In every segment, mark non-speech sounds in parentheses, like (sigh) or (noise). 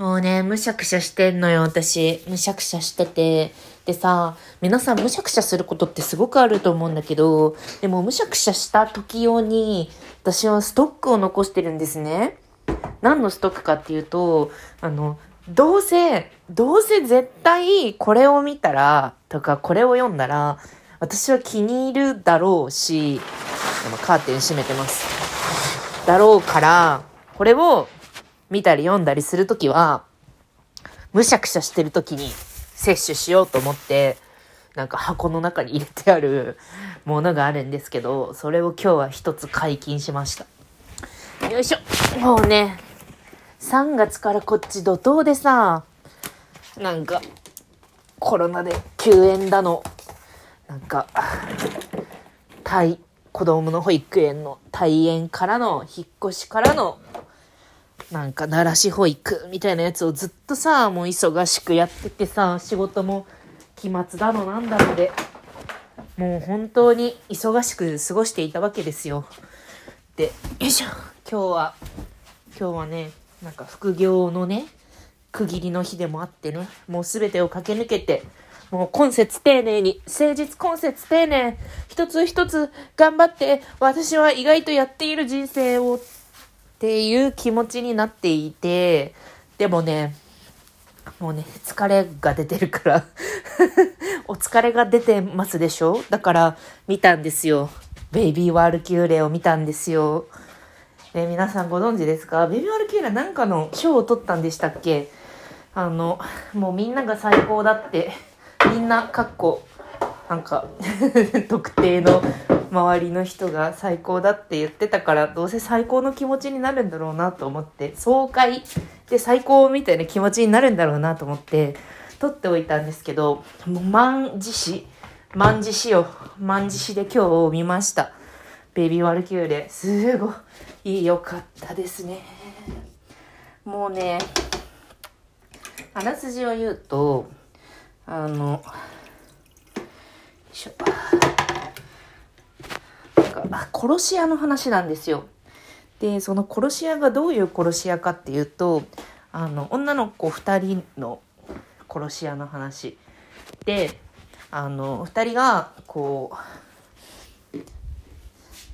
もうね、むしゃくしゃしてんのよ、私。むしゃくしゃしてて。でさ、皆さんむしゃくしゃすることってすごくあると思うんだけど、でもむしゃくしゃした時用に、私はストックを残してるんですね。何のストックかっていうと、あの、どうせ、どうせ絶対これを見たら、とかこれを読んだら、私は気に入るだろうし、カーテン閉めてます。だろうから、これを見たり読んだりするときは、むしゃくしゃしてるときに摂取しようと思って、なんか箱の中に入れてある (laughs) ものがあるんですけど、それを今日は一つ解禁しました。よいしょ。もうね、3月からこっち怒涛でさ、なんか、コロナで休園だの、なんか、対、子供の保育園の退園からの、引っ越しからの、なんか、奈良市保育みたいなやつをずっとさ、もう忙しくやっててさ、仕事も期末だのなんだので、もう本当に忙しく過ごしていたわけですよ。で、よいしょ。今日は、今日はね、なんか副業のね、区切りの日でもあってね、もうすべてを駆け抜けて、もう今節丁寧に、誠実今節丁寧、一つ一つ頑張って、私は意外とやっている人生をっていう気持ちになっていて、でもね、もうね、疲れが出てるから (laughs) お疲れが出てますでしょ？だから見たんですよ。ベイビーワールキューレを見たんですよ。え皆さんご存知ですか？ベイビーワールキューレなんかの賞を取ったんでしたっけ？あの、もうみんなが最高だって、みんな、かっこ、なんか (laughs) 特定の周りの人が最高だって言ってたからどうせ最高の気持ちになるんだろうなと思って爽快で最高みたいな気持ちになるんだろうなと思って取っておいたんですけどもう万字詞万字詞を万字詞で今日見ました。ベビーワルキューレ。すごい良かったですね。もうねあらすじを言うとあのしょなんか殺し屋の話なんですよ。でその殺し屋がどういう殺し屋かっていうとあの女の子2人の殺し屋の話。であの2人がこう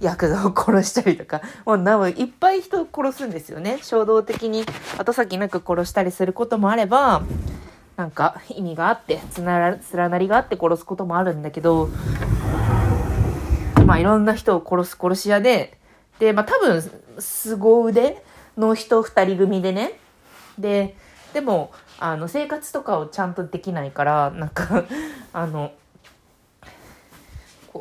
ヤクザを殺したりとかもうなおいっぱい人を殺すんですよね。衝動的に後先なく殺したりすることもあればなんか意味があってつなら連なりがあって殺すこともあるんだけどまあいろんな人を殺す殺し屋ででまあ多分凄腕の人2人組でね。ででもあの生活とかをちゃんとできないからなんかあの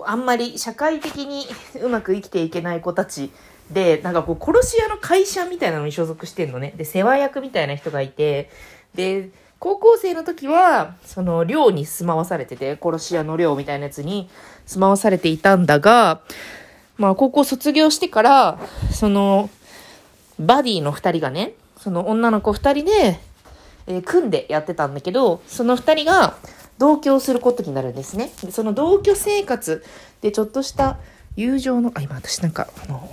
あんまり社会的にうまく生きていけない子たちでなんかこう殺し屋の会社みたいなのに所属してんのね。で世話役みたいな人がいてで高校生の時は、その寮に住まわされてて、殺し屋の寮みたいなやつに住まわされていたんだが、まあ高校卒業してから、その、バディの二人がね、その女の子二人で、えー、組んでやってたんだけど、その二人が同居することになるんですね。でその同居生活でちょっとした友情の、あ、今私なんか、あの、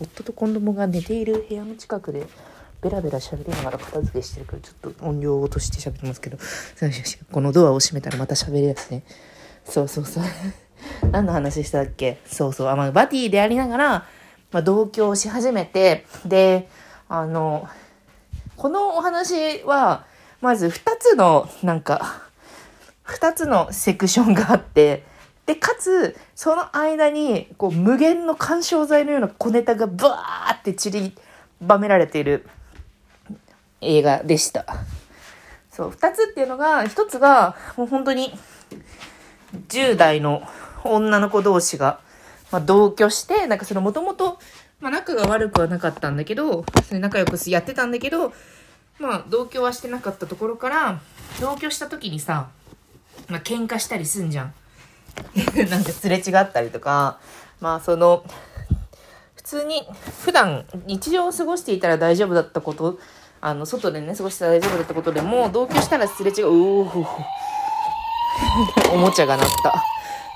夫と子供が寝ている部屋の近くで、ベラベラ喋りながら片付けしてるからちょっと音量を落として喋ってますけど、このドアを閉めたらまた喋るやつね。そうそうそう。何の話したっけ？そうそう。あまあ、バディでありながら、まあ、同居をし始めて、で、あの、このお話は、まず2つの、なんか、2つのセクションがあって、で、かつ、その間に、こう、無限の干渉剤のような小ネタがブワーって散りばめられている映画でした。そう、二つっていうのが、一つが、もう本当に、10代の女の子同士が、まあ、同居して、なんかそのもともと、まあ、仲が悪くはなかったんだけど、仲良くやってたんだけど、まあ、同居はしてなかったところから、同居した時にさ、まあ、喧嘩したりすんじゃん。(laughs) なんかすれ違ったりとか、まあ、その、普通に、普段、日常を過ごしていたら大丈夫だったことあの、外でね、過ごして大丈夫だったことでも、同居したらすれ違う、うおおもちゃが鳴った。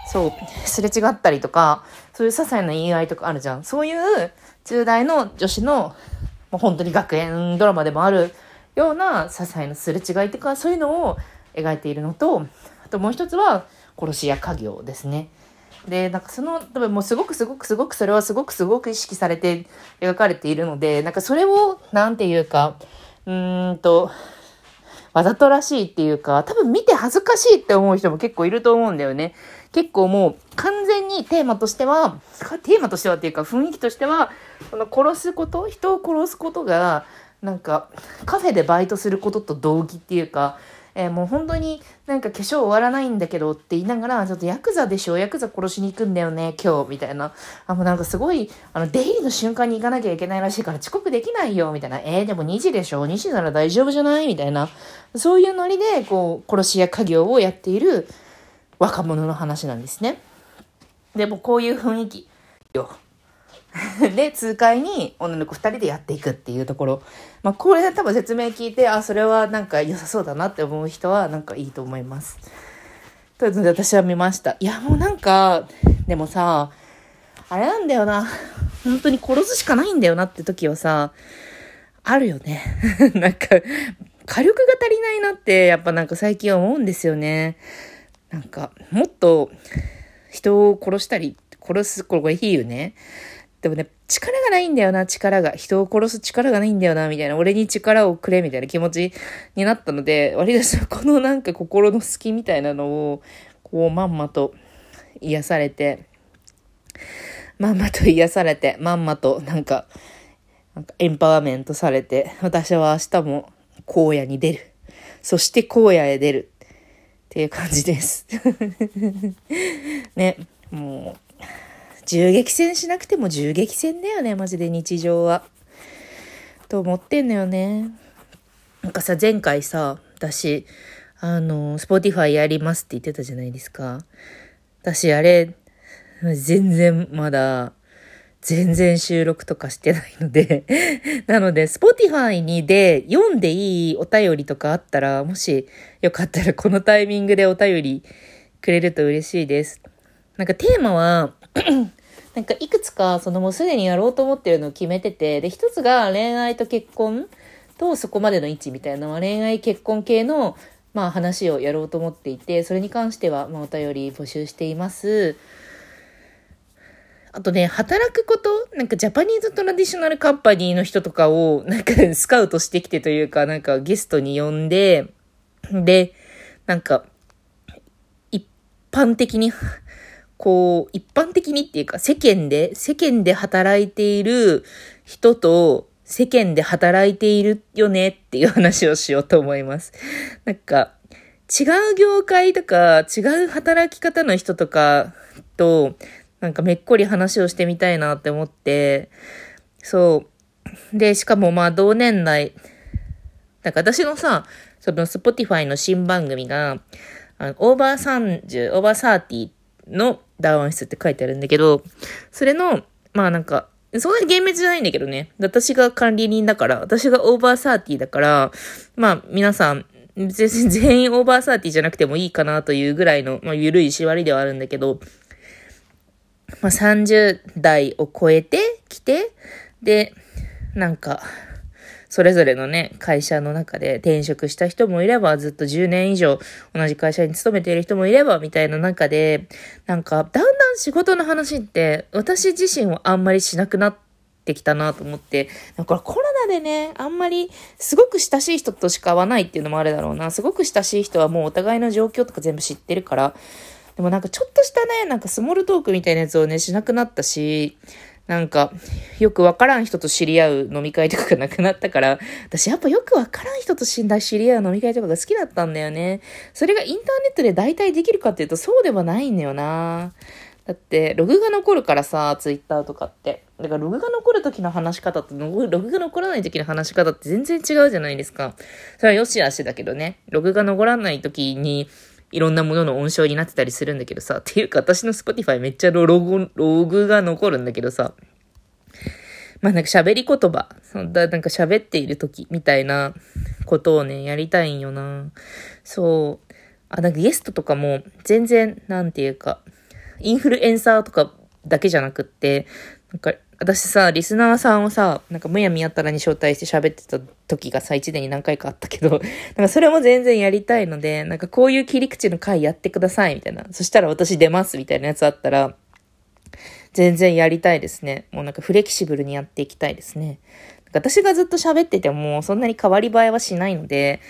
そう、すれ違ったりとか、そういう些細な言い合いとかあるじゃん。そういう10代の女子の、もう本当に学園ドラマでもあるよような些細なすれ違いとかそういうのを描いているのとあともう一つは殺し屋家業ですね。で、なんかその、多分もうすごくすごくすごくそれはすごくすごく意識されて描かれているので、なんかそれを、なんていうか、うーんと、わざとらしいっていうか、多分見て恥ずかしいって思う人も結構いると思うんだよね。結構もう完全にテーマとしては、テーマとしてはっていうか雰囲気としては、この殺すこと、人を殺すことが、なんかカフェでバイトすることと同義っていうか、えー、もう本当になんか化粧終わらないんだけどって言いながら、ちょっとヤクザでしょ？ヤクザ殺しに行くんだよね今日みたいな。あ、もうなんかすごい、あの、出入りの瞬間に行かなきゃいけないらしいから遅刻できないよみたいな。えー、でも2時でしょ ?2 時なら大丈夫じゃない？みたいな。そういうノリで、こう、殺し屋家業をやっている若者の話なんですね。でもこういう雰囲気よ。(laughs) で、痛快に女の子二人でやっていくっていうところ。まあ、これで多分説明聞いて、あ、それはなんか良さそうだなって思う人はなんかいいと思います。ということで私は見ました。いや、もうなんか、でもさ、あれなんだよな。本当に殺すしかないんだよなって時はさ、あるよね。(laughs) なんか、火力が足りないなって、やっぱなんか最近思うんですよね。なんか、もっと人を殺したり、殺す、これいいよね。でもね、力がないんだよな、力が。人を殺す力がないんだよな、みたいな。俺に力をくれ、みたいな気持ちになったので、割とそこのなんか心の隙みたいなのを、こう、まんまと癒されて、まんまと癒されて、まんまとなんか、なんかエンパワーメントされて、私は明日も荒野に出る。そして荒野へ出る。っていう感じです。(laughs) ね、もう、銃撃戦しなくても銃撃戦だよね、マジで日常は。と思ってんのよね。なんかさ、前回さ、私、あの、 Spotify やりますって言ってたじゃないですか。私、あれ、全然まだ、全然収録とかしてないので (laughs) なので、 Spotify にで読んでいいお便りとかあったら、もしよかったらこのタイミングでお便りくれると嬉しいです。なんかテーマはなんかいくつかそのもうすでにやろうと思ってるのを決めてて、で、一つが恋愛と結婚とそこまでの位置みたいなのは恋愛結婚系のまあ話をやろうと思っていて、それに関してはまあお便り募集しています。あとね、働くこと、なんかジャパニーズトラディショナルカンパニーの人とかを、なんかスカウトしてきてというか、なんかゲストに呼んで、で、なんか、一般的にこう、一般的にっていうか、世間で、世間で働いている人と、世間で働いているよねっていう話をしようと思います。なんか、違う業界とか、違う働き方の人とかと、なんかめっこり話をしてみたいなって思って、そう。で、しかもまあ同年代、なんか私のさ、その Spotify の新番組が、あのオーバー30、オーバー30のダウン室って書いてあるんだけど、それの、まあなんか、そんなに厳密じゃないんだけどね。私が管理人だから、私がオーバーサーティーだから、まあ皆さん、全 (laughs) 員オーバーサーティーじゃなくてもいいかなというぐらいの、まあ緩い縛りではあるんだけど、まあ30代を超えてきて、で、なんか、それぞれのね、会社の中で転職した人もいれば、ずっと10年以上同じ会社に勤めている人もいれば、みたいな中で、なんか、だんだん仕事の話って、私自身はあんまりしなくなってきたなと思って、だからコロナでね、あんまり、すごく親しい人としか会わないっていうのもあるだろうな。すごく親しい人はもうお互いの状況とか全部知ってるから、でもなんかちょっとしたね、なんかスモールトークみたいなやつをね、しなくなったし、なんか、よくわからん人と知り合う飲み会とかがなくなったから、私やっぱよくわからん人と知り合う飲み会とかが好きだったんだよね。それがインターネットで代替できるかっていうとそうではないんだよな。だって、ログが残るからさ、ツイッターとかって。だからログが残る時の話し方とログが残らない時の話し方って全然違うじゃないですか。それはよしあしだけどね。ログが残らない時に、いろんなものの音章になってたりするんだけどさ、っていうか私の Spotify めっちゃログ、ログが残るんだけどさ、まあなんか喋り言葉、そんななんか喋っている時みたいなことをね、やりたいんよな。そう。あ、なんかゲストとかも全然、なんていうか、インフルエンサーとかだけじゃなくって、なんか私さ、リスナーさんをさ、なんかむやみやったらに招待して喋ってた時がさ、一年に何回かあったけど、(laughs) なんかそれも全然やりたいので、なんかこういう切り口の回やってください、みたいな。そしたら私出ます、みたいなやつあったら、全然やりたいですね。もうなんかフレキシブルにやっていきたいですね。私がずっと喋ってても、そんなに変わり映えはしないので、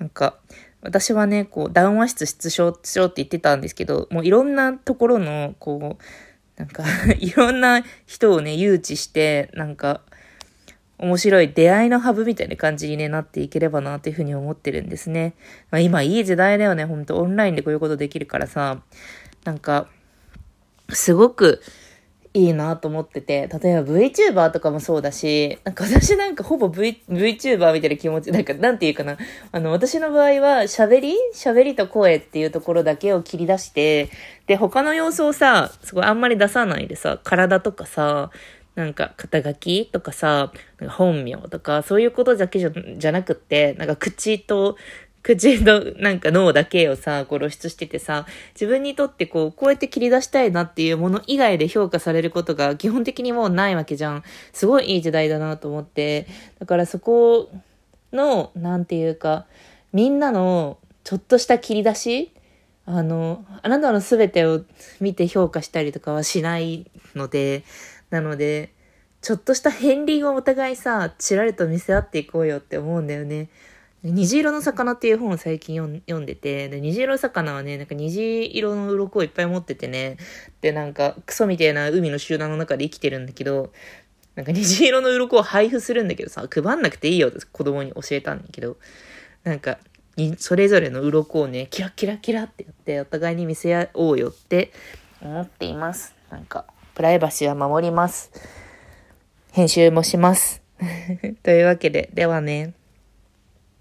なんか、私はね、こう、談話室出生しようって言ってたんですけど、もういろんなところの、こう、なんか (laughs) いろんな人をね、誘致して、なんか、面白い出会いのハブみたいな感じに、ね、なっていければなというふうに思ってるんですね。まあ、今いい時代だよね、ほんと。オンラインでこういうことできるからさ、なんか、すごく、いいなと思ってて、例えば VTuber とかもそうだし、なんか私なんかほぼ V、VTuber みたいな気持ち、なんかなんていうかな、あの、私の場合は喋り？喋りと声っていうところだけを切り出して、で、他の様子をさ、すごいあんまり出さないでさ、体とかさ、なんか肩書きとかさ、なんか本名とか、そういうことだけじゃじゃなくって、なんか口と口のなんか脳だけをさ、こう露出しててさ、自分にとってこう、こうやって切り出したいなっていうもの以外で評価されることが基本的にもうないわけじゃん。すごいいい時代だなと思って。だからそこの、なんていうか、みんなのちょっとした切り出しあの、あなたの全てを見て評価したりとかはしないので、なので、ちょっとした片鱗をお互いさ、ちらりと見せ合っていこうよって思うんだよね。虹色の魚っていう本を最近読んでて、で虹色魚はね、なんか虹色の鱗をいっぱい持っててね、で、なんかクソみたいな海の集団の中で生きてるんだけど、なんか虹色の鱗を配布するんだけどさ、配んなくていいよって子供に教えたんだけど、なんか、それぞれの鱗をね、キラキラキラってやって、お互いに見せ合おうよって思っています。なんか、プライバシーは守ります。編集もします。(laughs) というわけで、ではね。